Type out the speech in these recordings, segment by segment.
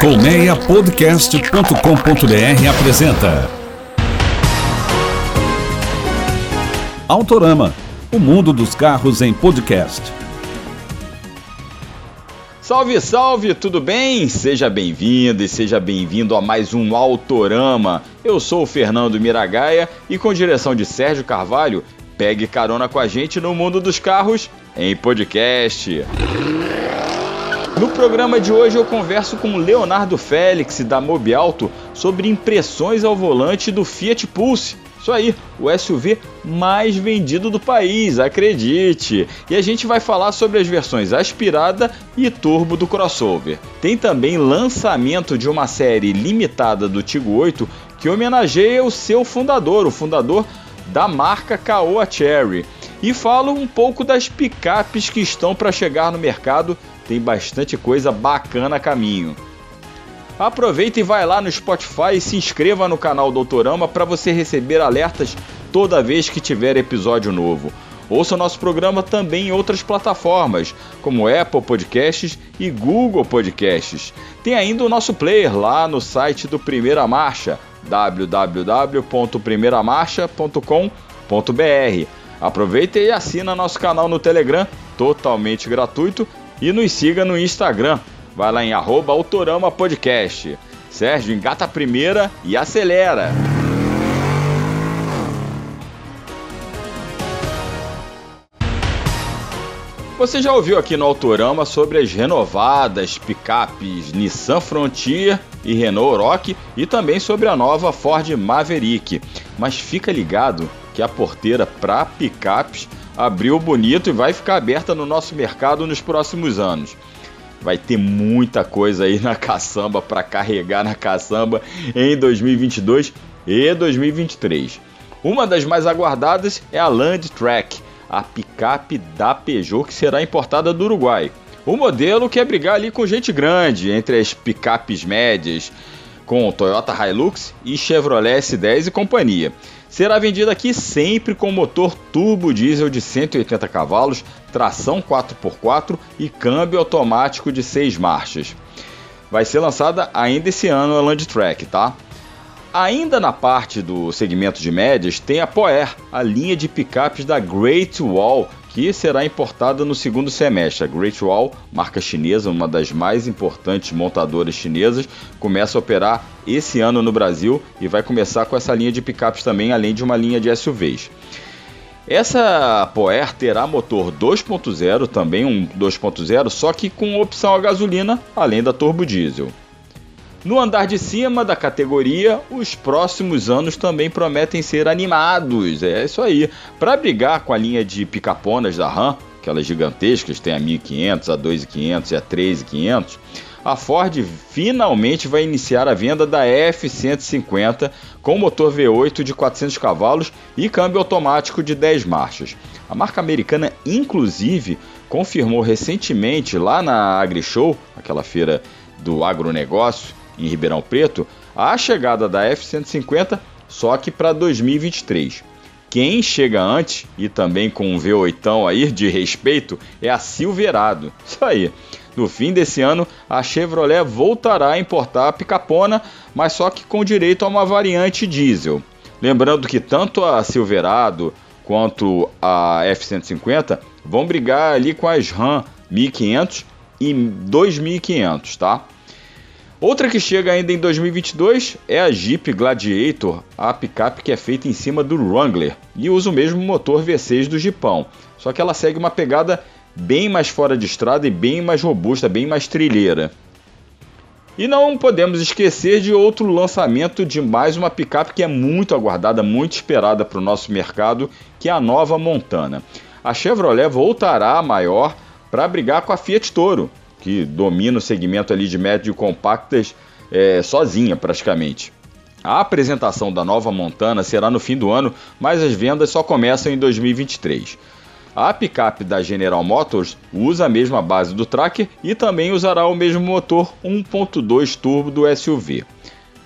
Colmeiapodcast.com.br apresenta Autorama, o mundo dos carros em podcast. Salve, salve, tudo bem? Seja bem-vindo e seja bem-vindo a mais um Autorama. Eu sou o Fernando Miragaia e com direção de Sérgio Carvalho, pegue carona com a gente no mundo dos carros em podcast. No programa de hoje eu converso com Leonardo Félix da Mobialto sobre impressões ao volante do Fiat Pulse. Isso aí, o SUV mais vendido do país, acredite! E a gente vai falar sobre as versões aspirada e turbo do crossover. Tem também lançamento de uma série limitada do Tigo 8 que homenageia o seu fundador, o fundador da marca Caoa Cherry. E falo um pouco das picapes que estão para chegar no mercado tem bastante coisa bacana a caminho. Aproveita e vai lá no Spotify e se inscreva no canal Doutorama para você receber alertas toda vez que tiver episódio novo. Ouça o nosso programa também em outras plataformas, como Apple Podcasts e Google Podcasts. Tem ainda o nosso player lá no site do Primeira Marcha, www.primeiramarcha.com.br. Aproveita e assina nosso canal no Telegram, totalmente gratuito, e nos siga no Instagram. Vai lá em arroba Autorama Podcast. Sérgio, engata a primeira e acelera! Você já ouviu aqui no Autorama sobre as renovadas picapes Nissan Frontier e Renault Rock e também sobre a nova Ford Maverick. Mas fica ligado que a porteira para picapes abriu bonito e vai ficar aberta no nosso mercado nos próximos anos. Vai ter muita coisa aí na caçamba para carregar na caçamba em 2022 e 2023. Uma das mais aguardadas é a Land Track, a picape da Peugeot que será importada do Uruguai. O modelo quer brigar ali com gente grande entre as picapes médias, com Toyota Hilux e Chevrolet S10 e companhia. Será vendida aqui sempre com motor turbo diesel de 180 cavalos, tração 4x4 e câmbio automático de 6 marchas. Vai ser lançada ainda esse ano a Landtrack, tá? Ainda na parte do segmento de médias, tem a Poer, a linha de picapes da Great Wall, que será importada no segundo semestre. A Great Wall, marca chinesa, uma das mais importantes montadoras chinesas, começa a operar esse ano no Brasil e vai começar com essa linha de picapes também, além de uma linha de SUVs. Essa Poer terá motor 2.0, também um 2.0, só que com opção a gasolina, além da turbo diesel. No andar de cima da categoria, os próximos anos também prometem ser animados. É isso aí. Para brigar com a linha de picaponas da Ram, aquelas gigantescas, tem a 1500, a 2500 e a 3500, a Ford finalmente vai iniciar a venda da F150 com motor V8 de 400 cavalos e câmbio automático de 10 marchas. A marca americana, inclusive, confirmou recentemente lá na AgriShow, aquela feira do agronegócio, em Ribeirão Preto, a chegada da F-150 só que para 2023. Quem chega antes e também com um V8 aí de respeito é a Silverado. Isso aí. No fim desse ano, a Chevrolet voltará a importar a Picapona, mas só que com direito a uma variante diesel. Lembrando que tanto a Silverado quanto a F-150 vão brigar ali com as Ram 1500 e 2500, tá? Outra que chega ainda em 2022 é a Jeep Gladiator, a picape que é feita em cima do Wrangler e usa o mesmo motor V6 do Jeepão, só que ela segue uma pegada bem mais fora de estrada e bem mais robusta, bem mais trilheira. E não podemos esquecer de outro lançamento de mais uma picape que é muito aguardada, muito esperada para o nosso mercado, que é a nova Montana. A Chevrolet voltará a maior para brigar com a Fiat Toro, que domina o segmento ali de médio compactas é, sozinha praticamente. A apresentação da nova Montana será no fim do ano, mas as vendas só começam em 2023. A picape da General Motors usa a mesma base do Tracker e também usará o mesmo motor 1.2 turbo do SUV.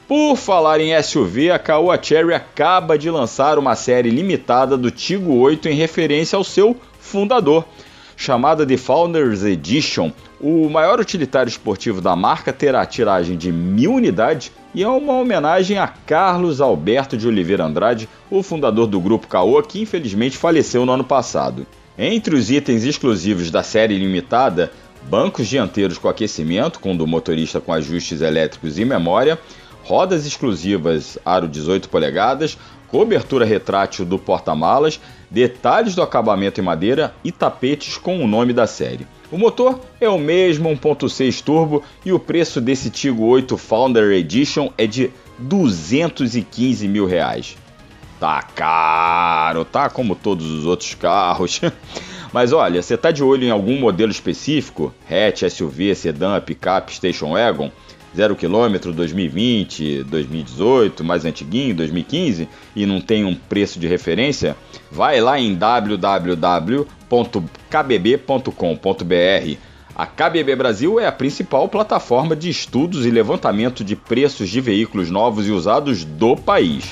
Por falar em SUV, a Caoa Cherry acaba de lançar uma série limitada do Tigo 8 em referência ao seu fundador. Chamada de Founders Edition, o maior utilitário esportivo da marca terá tiragem de mil unidades e é uma homenagem a Carlos Alberto de Oliveira Andrade, o fundador do grupo Caoa, que infelizmente faleceu no ano passado. Entre os itens exclusivos da série limitada, bancos dianteiros com aquecimento, com do motorista com ajustes elétricos e memória, rodas exclusivas aro 18 polegadas, cobertura retrátil do porta-malas, detalhes do acabamento em madeira e tapetes com o nome da série. O motor é o mesmo 1.6 turbo e o preço desse Tigo 8 Founder Edition é de 215 mil reais. Tá caro, tá como todos os outros carros. Mas olha, você tá de olho em algum modelo específico? Hatch, SUV, sedã, picape, station wagon? 0 km 2020, 2018, mais antiguinho, 2015 e não tem um preço de referência, vai lá em www.kbb.com.br. A KBB Brasil é a principal plataforma de estudos e levantamento de preços de veículos novos e usados do país.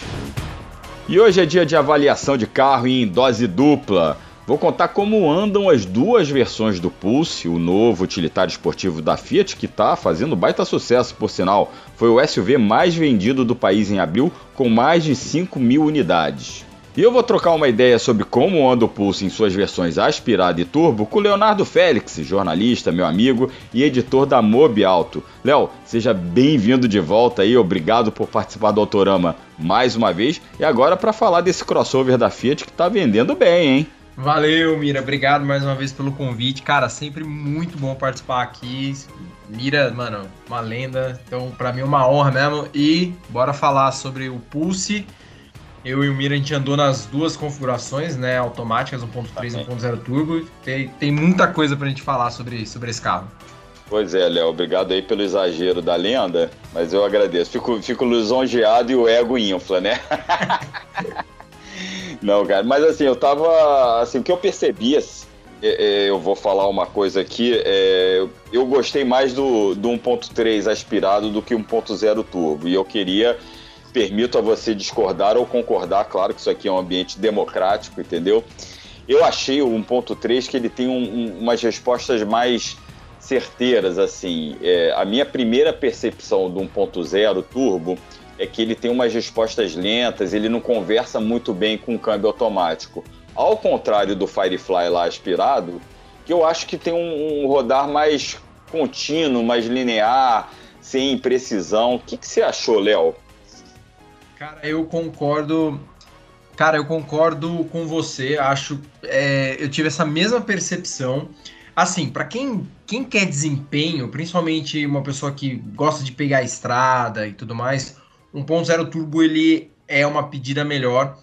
E hoje é dia de avaliação de carro em dose dupla. Vou contar como andam as duas versões do Pulse, o novo utilitário esportivo da Fiat, que está fazendo baita sucesso, por sinal. Foi o SUV mais vendido do país em abril, com mais de 5 mil unidades. E eu vou trocar uma ideia sobre como anda o Pulse em suas versões aspirada e turbo com Leonardo Félix, jornalista, meu amigo e editor da Mob Alto. Léo, seja bem-vindo de volta aí, obrigado por participar do Autorama mais uma vez e agora para falar desse crossover da Fiat que está vendendo bem, hein? Valeu, Mira. Obrigado mais uma vez pelo convite. Cara, sempre muito bom participar aqui. Mira, mano, uma lenda. Então, para mim, é uma honra mesmo. E bora falar sobre o Pulse. Eu e o Mira, a gente andou nas duas configurações, né? Automáticas, 1.3 e 1.0 turbo. Tem, tem muita coisa pra gente falar sobre, sobre esse carro. Pois é, Léo, obrigado aí pelo exagero da lenda, mas eu agradeço. Fico, fico lisonjeado e o ego infla, né? Não, cara, mas assim, eu tava. Assim, o que eu percebi, assim, é, é, eu vou falar uma coisa aqui, é, eu gostei mais do, do 1.3 aspirado do que 1.0 turbo. E eu queria, permito a você discordar ou concordar, claro que isso aqui é um ambiente democrático, entendeu? Eu achei o 1.3 que ele tem um, um, umas respostas mais certeiras, assim. É, a minha primeira percepção do 1.0 turbo é que ele tem umas respostas lentas, ele não conversa muito bem com o câmbio automático. Ao contrário do Firefly lá aspirado, que eu acho que tem um, um rodar mais contínuo, mais linear, sem imprecisão. O que, que você achou, Léo? Cara, eu concordo. Cara, eu concordo com você. Acho, é, eu tive essa mesma percepção. Assim, para quem, quem quer desempenho, principalmente uma pessoa que gosta de pegar a estrada e tudo mais, 1.0 turbo ele é uma pedida melhor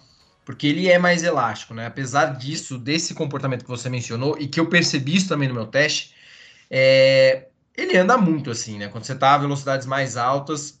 porque ele é mais elástico, né? Apesar disso, desse comportamento que você mencionou e que eu percebi isso também no meu teste, é... ele anda muito assim, né? Quando você está a velocidades mais altas,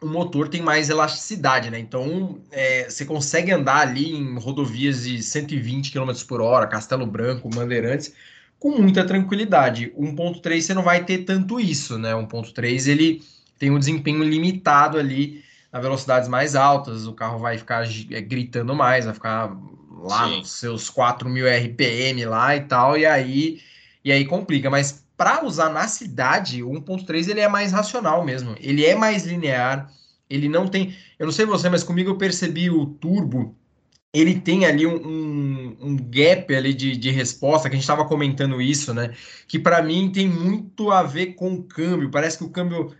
o motor tem mais elasticidade, né? Então é... você consegue andar ali em rodovias de 120 km por hora, Castelo Branco, Bandeirantes, com muita tranquilidade. 1.3 você não vai ter tanto isso, né? 1.3 ele tem um desempenho limitado ali a velocidades mais altas, o carro vai ficar é, gritando mais, vai ficar lá Sim. nos seus 4.000 RPM lá e tal, e aí, e aí complica. Mas para usar na cidade, o 1.3 ele é mais racional mesmo, ele é mais linear, ele não tem... Eu não sei você, mas comigo eu percebi o turbo, ele tem ali um, um, um gap ali de, de resposta, que a gente estava comentando isso, né? Que para mim tem muito a ver com o câmbio. Parece que o câmbio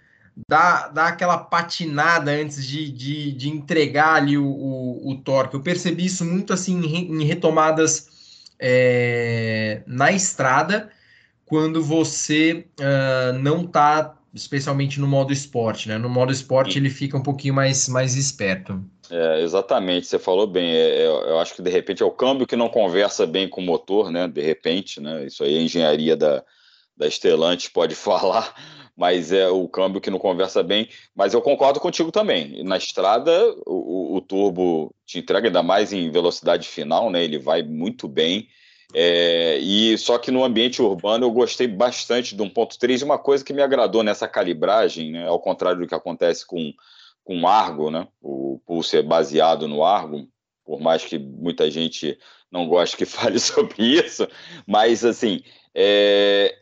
dá, dá aquela patinada antes de, de, de entregar ali o, o, o, torque. Eu percebi isso muito assim em retomadas é, na estrada, quando você uh, não está especialmente no modo esporte, né? No modo esporte ele fica um pouquinho mais, mais esperto. É, exatamente, você falou bem. É, é, eu acho que de repente é o câmbio que não conversa bem com o motor, né? De repente, né? Isso aí a engenharia da, da Stellantis pode falar mas é o câmbio que não conversa bem. Mas eu concordo contigo também. Na estrada, o, o turbo te entrega ainda mais em velocidade final, né? Ele vai muito bem. É, e só que no ambiente urbano eu gostei bastante do 1.3 e uma coisa que me agradou nessa calibragem, né, ao contrário do que acontece com, com Argo, né, o Pulse é baseado no Argo, por mais que muita gente não gosto que fale sobre isso, mas assim, é,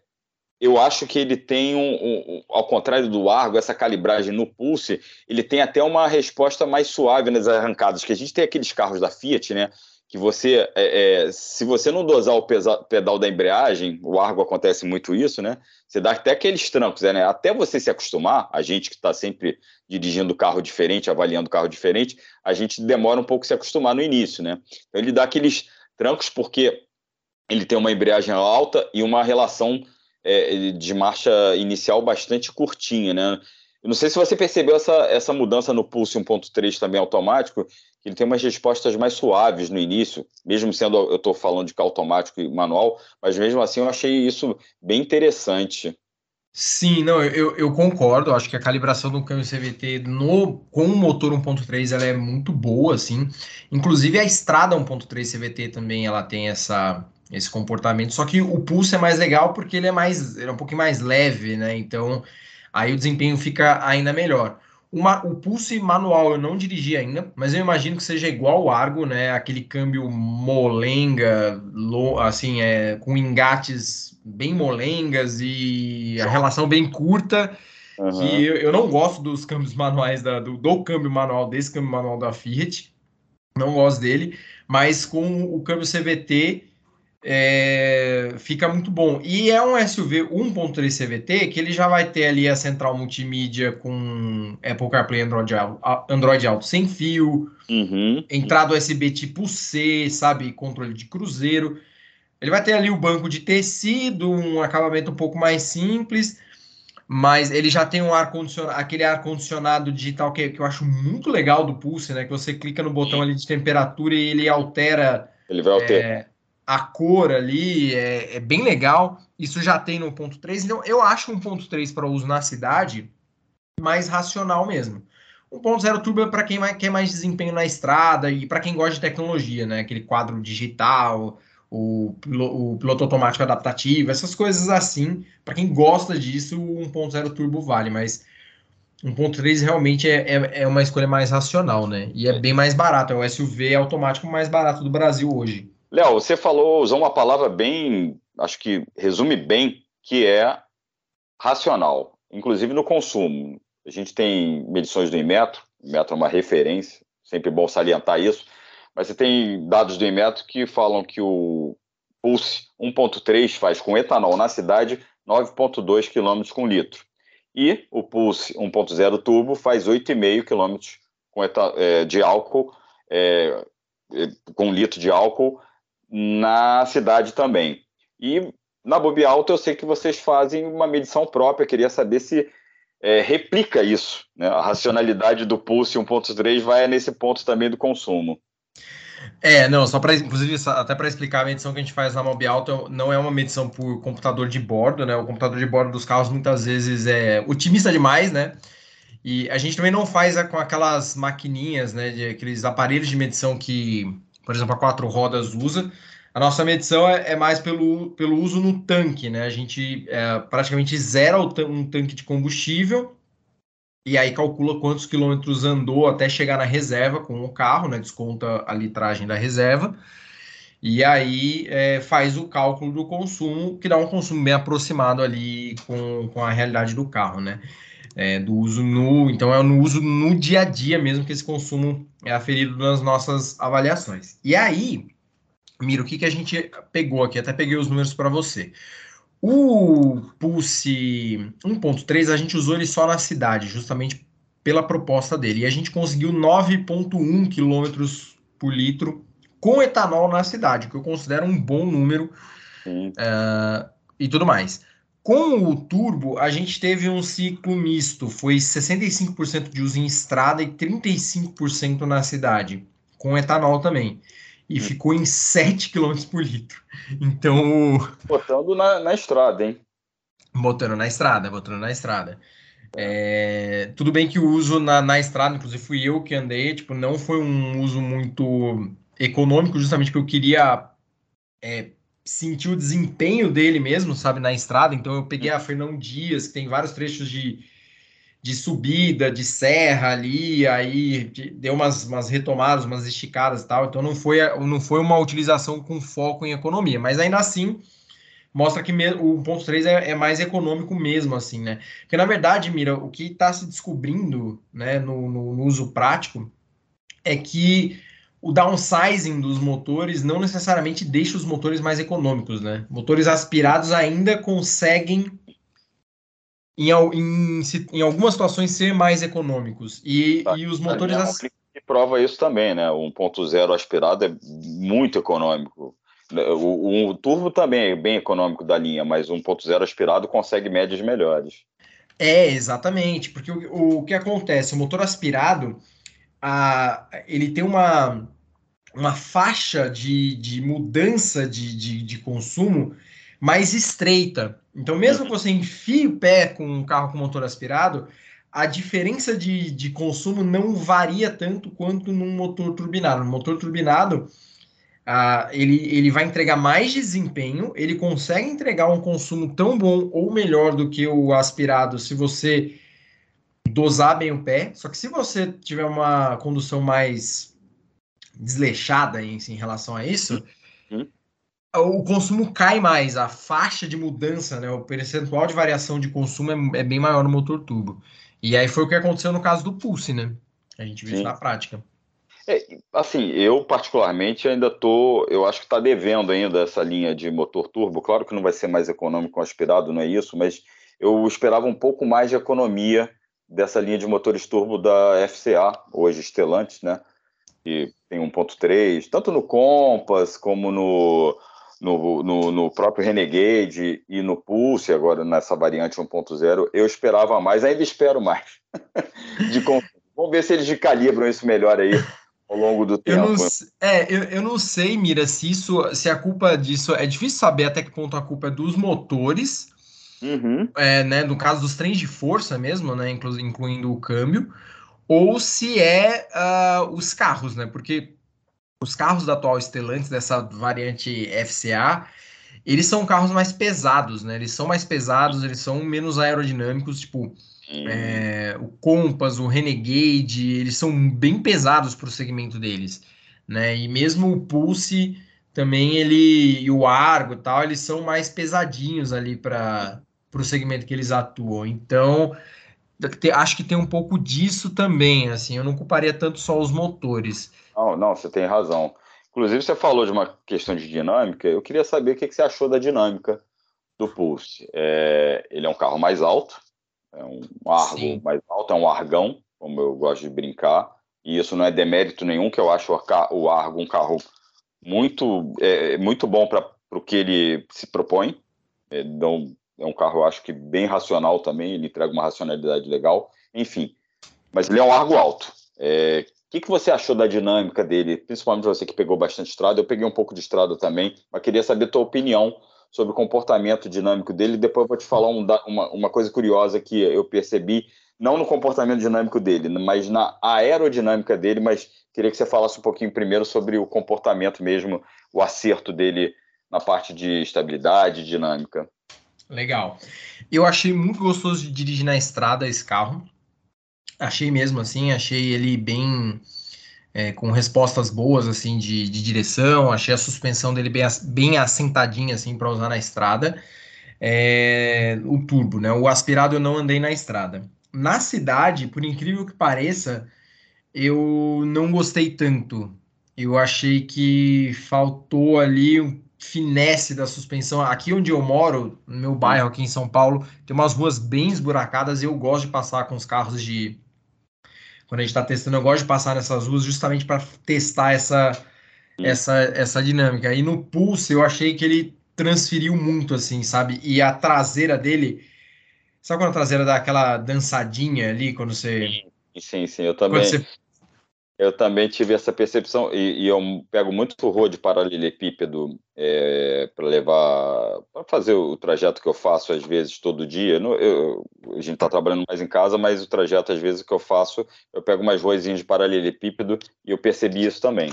eu acho que ele tem um, um, ao contrário do Argo, essa calibragem no Pulse, ele tem até uma resposta mais suave nas arrancadas, que a gente tem aqueles carros da Fiat, né? Que você, é, é, se você não dosar o pesa, pedal da embreagem, o Argo acontece muito isso, né? Você dá até aqueles trancos, né? Até você se acostumar, a gente que está sempre dirigindo carro diferente, avaliando carro diferente, a gente demora um pouco se acostumar no início, né? Então ele dá aqueles trancos porque ele tem uma embreagem alta e uma relação é, de marcha inicial bastante curtinha, né? Eu não sei se você percebeu essa, essa mudança no Pulse 1.3 também automático, que ele tem umas respostas mais suaves no início, mesmo sendo, eu estou falando de carro automático e manual, mas mesmo assim eu achei isso bem interessante. Sim, não, eu, eu concordo. Acho que a calibração do câmbio CVT no, com o motor 1.3 ela é muito boa, assim. Inclusive a estrada 1.3 CVT também ela tem essa, esse comportamento. Só que o pulso é mais legal porque ele é mais, ele é um pouquinho mais leve, né? Então aí o desempenho fica ainda melhor. Uma, o pulse manual eu não dirigi ainda, mas eu imagino que seja igual o Argo, né? Aquele câmbio molenga, lo, assim, é, com engates bem molengas e a relação bem curta. Uhum. Que eu, eu, não gosto dos câmbios manuais da, do, do câmbio manual desse câmbio manual da Fiat, não gosto dele, mas com o câmbio CVT é, fica muito bom. E é um SUV 1.3 CVT que ele já vai ter ali a central multimídia com Apple CarPlay Android, Android Auto sem fio, uhum. entrada USB tipo C, sabe, controle de cruzeiro. Ele vai ter ali o banco de tecido, um acabamento um pouco mais simples, mas ele já tem um ar condicionado, aquele ar condicionado digital que, que eu acho muito legal do Pulse, né? Que você clica no botão ali de temperatura e ele altera. Ele vai alterar. É, a cor ali é, é, bem legal. Isso já tem no ponto 3. Então, eu acho um ponto 3 para uso na cidade mais racional mesmo. 1.0 turbo é para quem quer mais desempenho na estrada e para quem gosta de tecnologia, né? Aquele quadro digital, o, o piloto automático adaptativo, essas coisas assim. Para quem gosta disso, o 1.0 turbo vale, mas 1.3 realmente é, é, é, uma escolha mais racional, né? E é bem mais barato. É o SUV automático mais barato do Brasil hoje. Léo, você falou, usou uma palavra bem, acho que resume bem, que é racional, inclusive no consumo. A gente tem medições do Inmetro, o Inmetro é uma referência, sempre bom salientar isso, mas você tem dados do Inmetro que falam que o Pulse 1.3 faz com etanol na cidade 9.2 km com litro. E o Pulse 1.0 turbo faz 8,5 km com é, de álcool, é, com litro de álcool na cidade também. E na Bob Alto eu sei que vocês fazem uma medição própria, queria saber se é, replica isso. Né? A racionalidade do Pulse 1.3 vai nesse ponto também do consumo. É, não, só para, inclusive, até para explicar, a medição que a gente faz na Mob Alto não é uma medição por computador de bordo, né? O computador de bordo dos carros muitas vezes é otimista demais, né? E a gente também não faz com aquelas maquininhas, né? De, aqueles aparelhos de medição que por exemplo, a quatro rodas usa. A nossa medição é, é mais pelo, pelo uso no tanque, né? A gente é, praticamente zera um tanque de combustível e aí calcula quantos quilômetros andou até chegar na reserva com o carro, né? Desconta a litragem da reserva. E aí é, faz o cálculo do consumo, que dá um consumo bem aproximado ali com, com a realidade do carro, né? É, do uso no. Então, é no uso no dia a dia mesmo que esse consumo é aferido nas nossas avaliações. E aí, Miro, o que, que a gente pegou aqui? Até peguei os números para você. O Pulse 1.3 a gente usou ele só na cidade, justamente pela proposta dele. E a gente conseguiu 9,1 km por litro com etanol na cidade, que eu considero um bom número uh, e tudo mais. Com o turbo, a gente teve um ciclo misto, foi 65% de uso em estrada e 35% na cidade, com etanol também. E hum. ficou em 7 km por litro. Então. Botando na, na estrada, hein? Botando na estrada, botando na estrada. É, tudo bem que o uso na, na estrada, inclusive fui eu que andei, tipo, não foi um uso muito econômico, justamente porque eu queria é, sentir o desempenho dele mesmo, sabe, na estrada. Então eu peguei a Fernão Dias, que tem vários trechos de, de subida, de serra ali, aí deu umas, umas retomadas, umas esticadas e tal, então não foi, não foi uma utilização com foco em economia, mas ainda assim mostra que o 1.3 é, é, mais econômico mesmo, assim, né? Porque, na verdade, Mira, o que está se descobrindo né, no, no, no, uso prático é que o downsizing dos motores não necessariamente deixa os motores mais econômicos, né? Motores aspirados ainda conseguem em, em, em algumas situações ser mais econômicos. E, tá, e os motores. É que prova isso também, né? O 1.0 aspirado é muito econômico. O, o, turbo também é bem econômico da linha, mas o 1.0 aspirado consegue médias melhores. É, exatamente, porque o, o que acontece? O motor aspirado, a, ele tem uma, uma faixa de, de mudança de, de, de consumo mais estreita. Então, mesmo que você enfie o pé com um carro com motor aspirado, a diferença de, de consumo não varia tanto quanto num motor turbinado. No motor turbinado, uh, ele, ele vai entregar mais desempenho, ele consegue entregar um consumo tão bom ou melhor do que o aspirado se você dosar bem o pé. Só que se você tiver uma condução mais desleixada em, em relação a isso, uhum o consumo cai mais, a faixa de mudança, né, o percentual de variação de consumo é, é, bem maior no motor turbo. E aí foi o que aconteceu no caso do Pulse, né? A gente viu Sim. isso na prática. É, assim, eu particularmente ainda tô, eu acho que está devendo ainda essa linha de motor turbo. Claro que não vai ser mais econômico aspirado, não é isso, mas eu esperava um pouco mais de economia dessa linha de motores turbo da FCA, hoje Stellantis, né? Que tem 1.3, tanto no Compass como no no, no, no, próprio Renegade e no Pulse, agora nessa variante 1.0, eu esperava mais, ainda espero mais. de Vamos ver se eles calibram isso melhor aí ao longo do tempo. Eu não, é, eu, eu não sei, Mira, se isso, se a culpa disso é difícil saber até que ponto a culpa é dos motores, uhum. é, né, no caso dos trens de força mesmo, né, inclu, incluindo o câmbio, ou se é uh, os carros, né, porque os carros da atual Stellantis, dessa variante FCA, eles são carros mais pesados, né? Eles são mais pesados, eles são menos aerodinâmicos, tipo é, o Compass, o Renegade, eles são bem pesados para o segmento deles, né? E mesmo o Pulse também ele e o Argo e tal, eles são mais pesadinhos ali para o segmento que eles atuam. Então, acho que tem um pouco disso também, assim, eu não culparia tanto só os motores. Não, não, você tem razão. Inclusive, você falou de uma questão de dinâmica. Eu queria saber o que você achou da dinâmica do Pulse. É, ele é um carro mais alto, é um argo Sim. mais alto, é um argão, como eu gosto de brincar. E isso não é demérito nenhum, que eu acho o Argo um carro muito, é, muito bom para o que ele se propõe. Então, é um carro, acho que bem racional também, ele entrega uma racionalidade legal. Enfim, mas ele é um Argo alto. É, o que, que você achou da dinâmica dele, principalmente você que pegou bastante estrada? Eu peguei um pouco de estrada também, mas queria saber a tua opinião sobre o comportamento dinâmico dele. Depois eu vou te falar um, uma, uma coisa curiosa que eu percebi, não no comportamento dinâmico dele, mas na aerodinâmica dele, mas queria que você falasse um pouquinho primeiro sobre o comportamento mesmo, o acerto dele na parte de estabilidade dinâmica. Legal. Eu achei muito gostoso de dirigir na estrada esse carro. Achei mesmo assim, achei ele bem é, com respostas boas assim de, de, direção, achei a suspensão dele bem, bem assentadinha assim para usar na estrada. É, o turbo, né? O aspirado eu não andei na estrada. Na cidade, por incrível que pareça, eu não gostei tanto. Eu achei que faltou ali um finesse da suspensão. Aqui onde eu moro, no meu bairro aqui em São Paulo, tem umas ruas bem esburacadas e eu gosto de passar com os carros de quando a gente está testando, eu gosto de passar nessas ruas justamente para testar essa, essa, essa dinâmica. E no Pulse eu achei que ele transferiu muito, assim, sabe? E a traseira dele. Sabe quando a traseira dá aquela dançadinha ali, quando você. Sim, sim, eu também. Você... Eu também tive essa percepção, e, e eu pego muito rua de paralelepípedo é, para levar, para fazer o trajeto que eu faço às vezes todo dia. No, eu, a gente está trabalhando mais em casa, mas o trajeto às vezes que eu faço, eu pego umas ruazinhas de paralelepípedo e eu percebi isso também.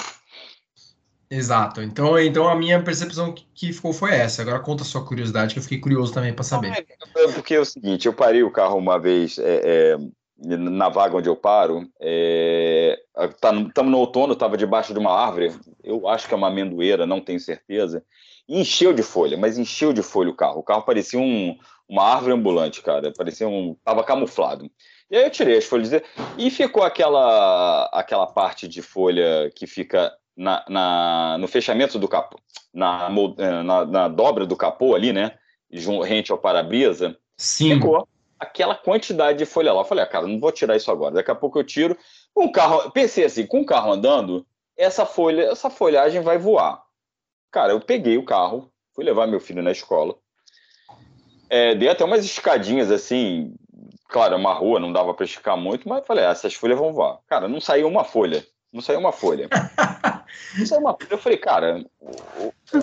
Exato. Então, então a minha percepção que ficou foi essa. Agora conta a sua curiosidade, que eu fiquei curioso também para saber. É, porque é o seguinte, eu parei o carro uma vez é, é, na vaga onde eu paro, é, estamos tá, no outono, estava debaixo de uma árvore, eu acho que é uma amendoeira, não tenho certeza, e encheu de folha, mas encheu de folha o carro. O carro parecia um, uma árvore ambulante, cara, parecia um. tava camuflado. E aí eu tirei as folhas e ficou aquela, aquela parte de folha que fica na, na no fechamento do capô, na, na, na dobra do capô ali, né? Rente ao para-brisa. Sim. Ficou aquela quantidade de folha lá. Eu falei, ah, cara, não vou tirar isso agora. Daqui a pouco eu tiro. O carro, pensei assim, com o carro andando, essa folha, essa folhagem vai voar. Cara, eu peguei o carro, fui levar meu filho na escola. É, dei até umas escadinhas assim, claro, é uma rua, não dava para esticar muito, mas falei, ah, essas folhas vão voar. Cara, não saiu uma folha. Não saiu uma folha. não saiu uma. Eu falei, cara,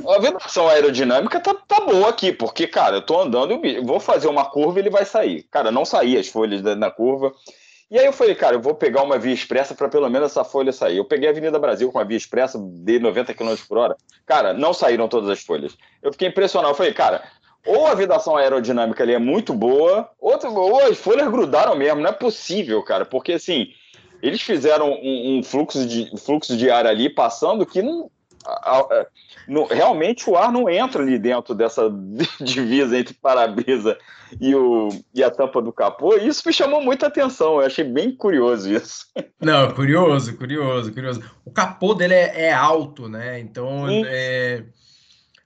a vedação aerodinâmica tá, tá boa aqui, porque, cara, eu tô andando, eu vou fazer uma curva e ele vai sair. Cara, não saía as folhas da, na curva. E aí eu falei, cara, eu vou pegar uma via expressa para pelo menos essa folha sair. Eu peguei a Avenida Brasil com a via expressa de 90 km por hora. Cara, não saíram todas as folhas. Eu fiquei impressionado. Eu falei, cara, ou a vedação aerodinâmica ali é muito boa, ou, ou as folhas grudaram mesmo. Não é possível, cara, porque assim, eles fizeram um, um fluxo, de, fluxo de ar ali passando que não, a, a, no, realmente o ar não entra ali dentro dessa divisa entre para-brisa e, o, e a tampa do capô. E isso me chamou muita atenção. Eu achei bem curioso isso. Não, curioso, curioso, curioso. O capô dele é, é alto, né? Então, é,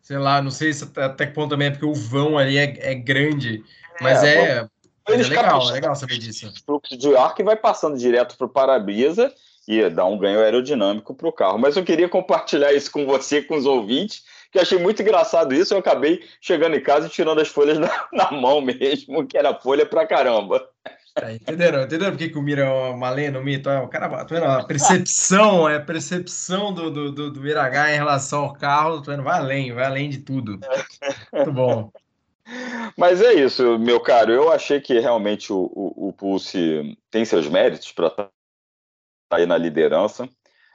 sei lá, não sei se até que ponto também é porque o vão ali é, é grande, mas é, é, é legal, é legal saber disso. Fluxo de ar que vai passando direto para o para-brisa e dá um ganho aerodinâmico para o carro. Mas eu queria compartilhar isso com você, com os ouvintes, que achei muito engraçado isso. Eu acabei chegando em casa e tirando as folhas na, na mão mesmo, que era folha pra caramba. É, entenderam? Entenderam por que, que o Mira é uma lenda, o mito? É, o cara, tá vendo? A percepção, é a percepção do, do, do, do Miragá em relação ao carro, tá vendo? Vai além, vai além de tudo. Muito bom. Mas é isso, meu caro. Eu achei que realmente o, o, o Pulse tem seus méritos para estar tá aí na liderança.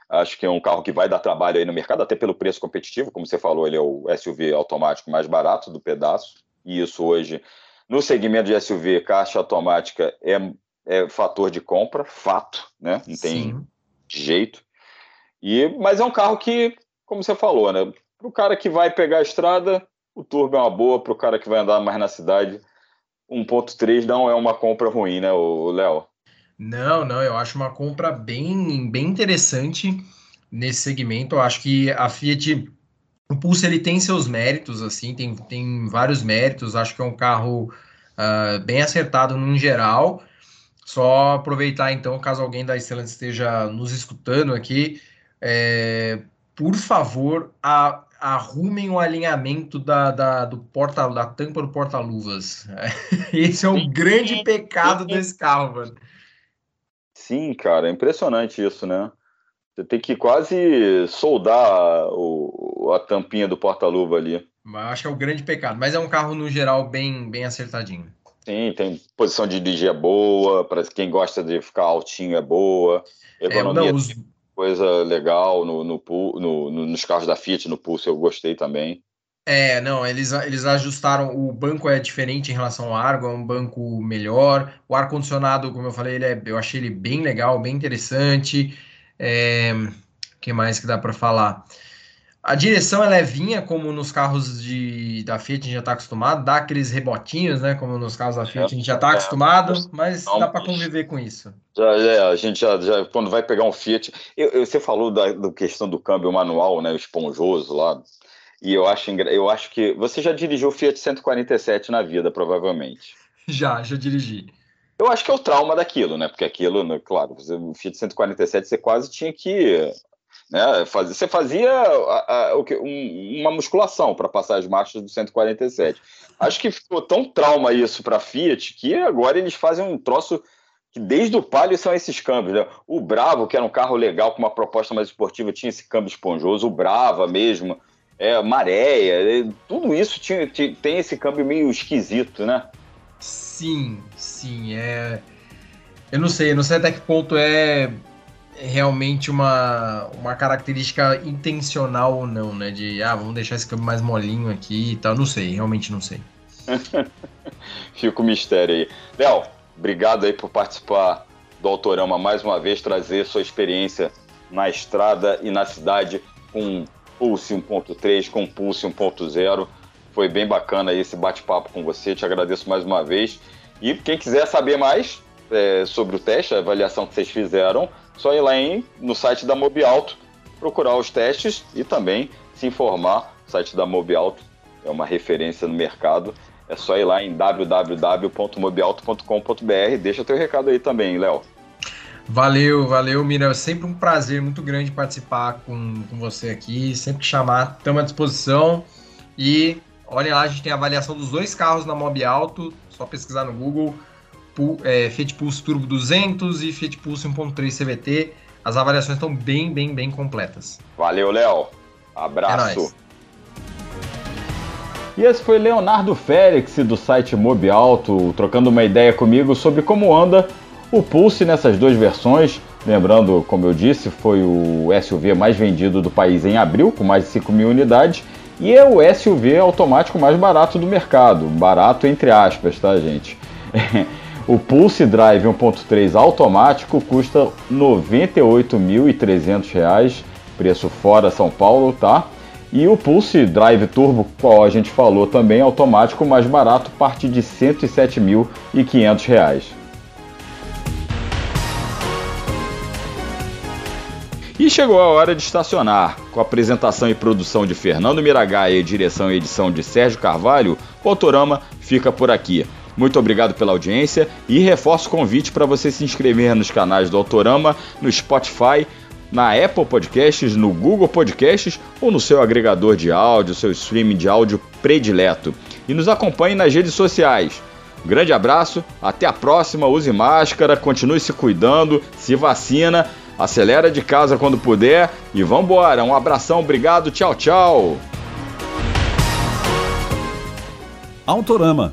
Acho que é um carro que vai dar trabalho aí no mercado, até pelo preço competitivo. Como você falou, ele é o SUV automático mais barato do pedaço. E isso hoje no segmento de SUV, caixa automática é, é fator de compra, fato, né? Não tem Sim. jeito. E, mas é um carro que, como você falou, né? Para o cara que vai pegar a estrada, o turbo é uma boa. Para o cara que vai andar mais na cidade, 1.3 não é uma compra ruim, né, Léo? Não, não, eu acho uma compra bem, bem interessante nesse segmento. Eu acho que a Fiat o Pulse ele tem seus méritos, assim, tem, tem vários méritos. Acho que é um carro uh, bem acertado no geral. Só aproveitar então, caso alguém da Stellantis esteja nos escutando aqui, é, por favor, a, arrumem o alinhamento da, da, do porta, da tampa do porta-luvas. Esse é o grande pecado desse carro, mano. Sim, cara, é impressionante isso, né? Você tem que quase soldar o, a tampinha do porta-luva ali. Acho que é o grande pecado, mas é um carro no geral bem, bem acertadinho. Sim, tem posição de dirigir é boa, para quem gosta de ficar altinho é boa. Economia é, não, os... coisa legal no, no, no, no, nos carros da Fiat, no Pulse eu gostei também. É, não, eles, eles ajustaram, o banco é diferente em relação ao Argo, é um banco melhor. O ar-condicionado, como eu falei, ele é, eu achei ele bem legal, bem interessante. É, que mais que dá para falar? A direção é levinha, como nos carros de, da Fiat a gente já está acostumado, dá aqueles rebotinhos, né? Como nos carros da Fiat a gente já está é, acostumado, mas dá para conviver com isso. Já, é, a gente já, já, quando vai pegar um Fiat. Eu, eu, você falou da, da questão do câmbio manual, né? O esponjoso lá. E eu acho, eu acho que. Você já dirigiu o Fiat 147 na vida, provavelmente. Já, já dirigi. Eu acho que é o trauma daquilo, né? Porque aquilo, né, claro, o Fiat 147 você quase tinha que. Né, você fazia a, a, um, uma musculação para passar as marchas do 147. Acho que ficou tão trauma isso para a Fiat que agora eles fazem um troço que desde o Palio são esses câmbios. Né? O Bravo, que era um carro legal com uma proposta mais esportiva, tinha esse câmbio esponjoso. O Brava mesmo, é, Maréia, é, tudo isso tinha, tinha, tem esse câmbio meio esquisito, né? Sim, sim. É... Eu não sei, não sei até que ponto é realmente uma, uma característica intencional ou não, né? De, ah, vamos deixar esse câmbio mais molinho aqui e tal. Não sei, realmente não sei. Fica o mistério aí. Léo, obrigado aí por participar do Autorama mais uma vez, trazer sua experiência na estrada e na cidade com Pulse 1.3, com Pulse 1.0. Foi bem bacana esse bate-papo com você, te agradeço mais uma vez. E quem quiser saber mais é, sobre o teste, a avaliação que vocês fizeram, só ir lá em, no site da Mobialto, procurar os testes e também se informar. O site da Mobialto é uma referência no mercado. É só ir lá em www.mobialto.com.br. Deixa teu recado aí também, Léo. Valeu, valeu, Mira. É sempre um prazer muito grande participar com, com você aqui. Sempre chamar, estamos à disposição. E olha lá, a gente tem a avaliação dos dois carros na Mob Alto. Só pesquisar no Google. É, Fiat Pulse Turbo 200 e Fiat Pulse 1.3 CVT. As avaliações estão bem, bem, bem completas. Valeu, Léo. Abraço. É e esse foi Leonardo Félix do site Mob Alto, trocando uma ideia comigo sobre como anda o Pulse nessas duas versões, lembrando, como eu disse, foi o SUV mais vendido do país em abril, com mais de 5 mil unidades, e é o SUV automático mais barato do mercado. Barato entre aspas, tá, gente? o Pulse Drive 1.3 automático custa R$ 98.300, preço fora São Paulo, tá? E o Pulse Drive Turbo, qual a gente falou também, automático mais barato, parte de R$ 107.500. E chegou a hora de estacionar. Com a apresentação e produção de Fernando Miragaia e direção e edição de Sérgio Carvalho, o Autorama fica por aqui. Muito obrigado pela audiência e reforço o convite para você se inscrever nos canais do Autorama, no Spotify, na Apple Podcasts, no Google Podcasts ou no seu agregador de áudio, seu streaming de áudio predileto. E nos acompanhe nas redes sociais. Grande abraço, até a próxima, use máscara, continue se cuidando, se vacina acelera de casa quando puder e vambora. Um abração, obrigado, tchau, tchau. Autorama,